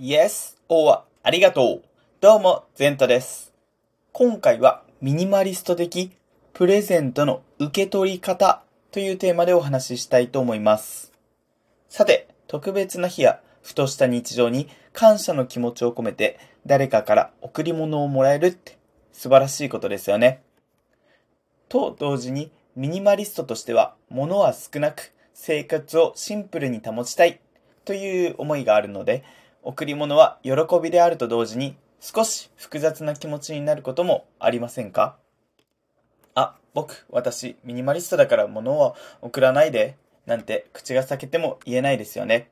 Yes or ありがとう。どうも、ゼントです。今回はミニマリスト的プレゼントの受け取り方というテーマでお話ししたいと思います。さて、特別な日やふとした日常に感謝の気持ちを込めて誰かから贈り物をもらえるって素晴らしいことですよね。と同時にミニマリストとしては物は少なく生活をシンプルに保ちたいという思いがあるので贈り物は喜びであると同時に少し複雑な気持ちになることもありませんか？あ、僕、私、ミニマリストだから物は送らないで、なんて口が裂けても言えないですよね。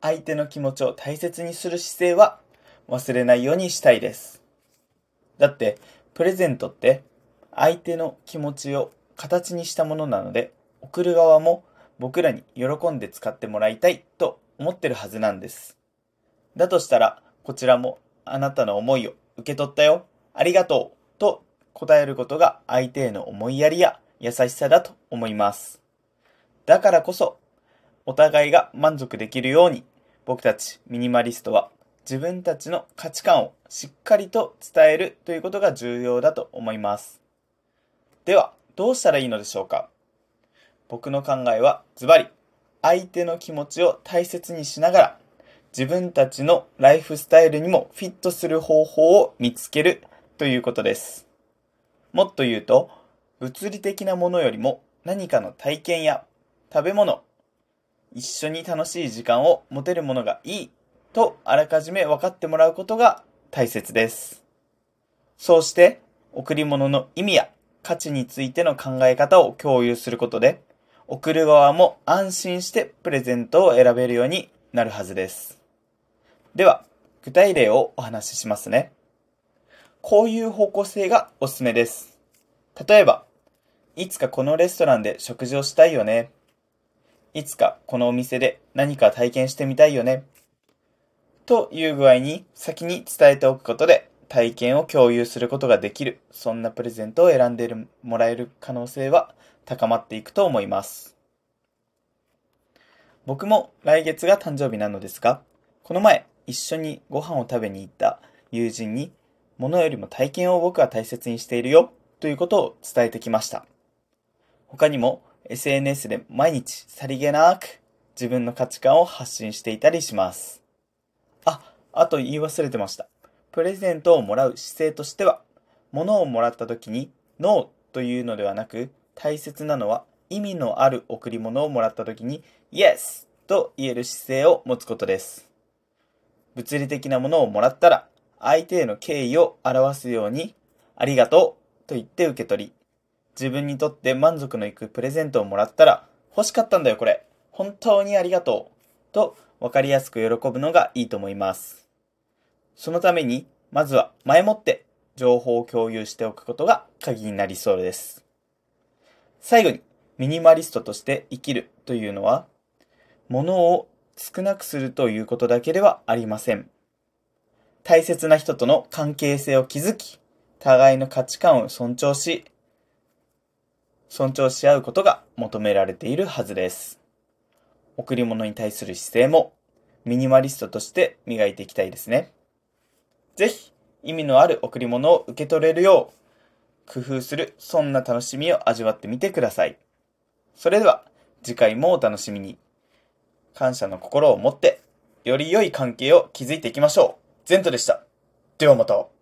相手の気持ちを大切にする姿勢は忘れないようにしたいです。だって、プレゼントって相手の気持ちを形にしたものなので、送る側も僕らに喜んで使ってもらいたいと思ってるはずなんです。だとしたら、こちらもあなたの思いを受け取ったよ。ありがとう。と答えることが相手への思いやりや優しさだと思います。だからこそ、お互いが満足できるように、僕たちミニマリストは自分たちの価値観をしっかりと伝えるということが重要だと思います。では、どうしたらいいのでしょうか？僕の考えはズバリ、相手の気持ちを大切にしながら、自分たちのライフスタイルにもフィットする方法を見つけるということです。もっと言うと、物理的なものよりも何かの体験や食べ物、一緒に楽しい時間を持てるものがいいとあらかじめ分かってもらうことが大切です。そうして、贈り物の意味や価値についての考え方を共有することで、贈る側も安心してプレゼントを選べるようになるはずです。では、具体例をお話ししますね。こういう方向性がおすすめです。例えば、いつかこのレストランで食事をしたいよね。いつかこのお店で何か体験してみたいよね。という具合に先に伝えておくことで体験を共有することができる、そんなプレゼントを選んでもらえる可能性は高まっていくと思います。僕も来月が誕生日なのですが、この前一緒にご飯を食べに行った友人に、物よりも体験を僕は大切にしているよということを伝えてきました。他にも SNS で毎日さりげなく自分の価値観を発信していたりします。あ、あと言い忘れてました。プレゼントをもらう姿勢としては、物をもらった時にノーというのではなく、大切なのは意味のある贈り物をもらった時に Yes と言える姿勢を持つことです。物理的なものをもらったら、相手への敬意を表すように、ありがとうと言って受け取り、自分にとって満足のいくプレゼントをもらったら、欲しかったんだよこれ。本当にありがとう。と分かりやすく喜ぶのがいいと思います。そのために、まずは前もって情報を共有しておくことが鍵になりそうです。最後に、ミニマリストとして生きるというのは、物を少なくするということだけではありません。大切な人との関係性を築き、互いの価値観を尊重し、尊重し合うことが求められているはずです。贈り物に対する姿勢もミニマリストとして磨いていきたいですね。ぜひ意味のある贈り物を受け取れるよう工夫するそんな楽しみを味わってみてください。それでは次回もお楽しみに。感謝の心を持ってより良い関係を築いていきましょう。ゼントでした。ではまた。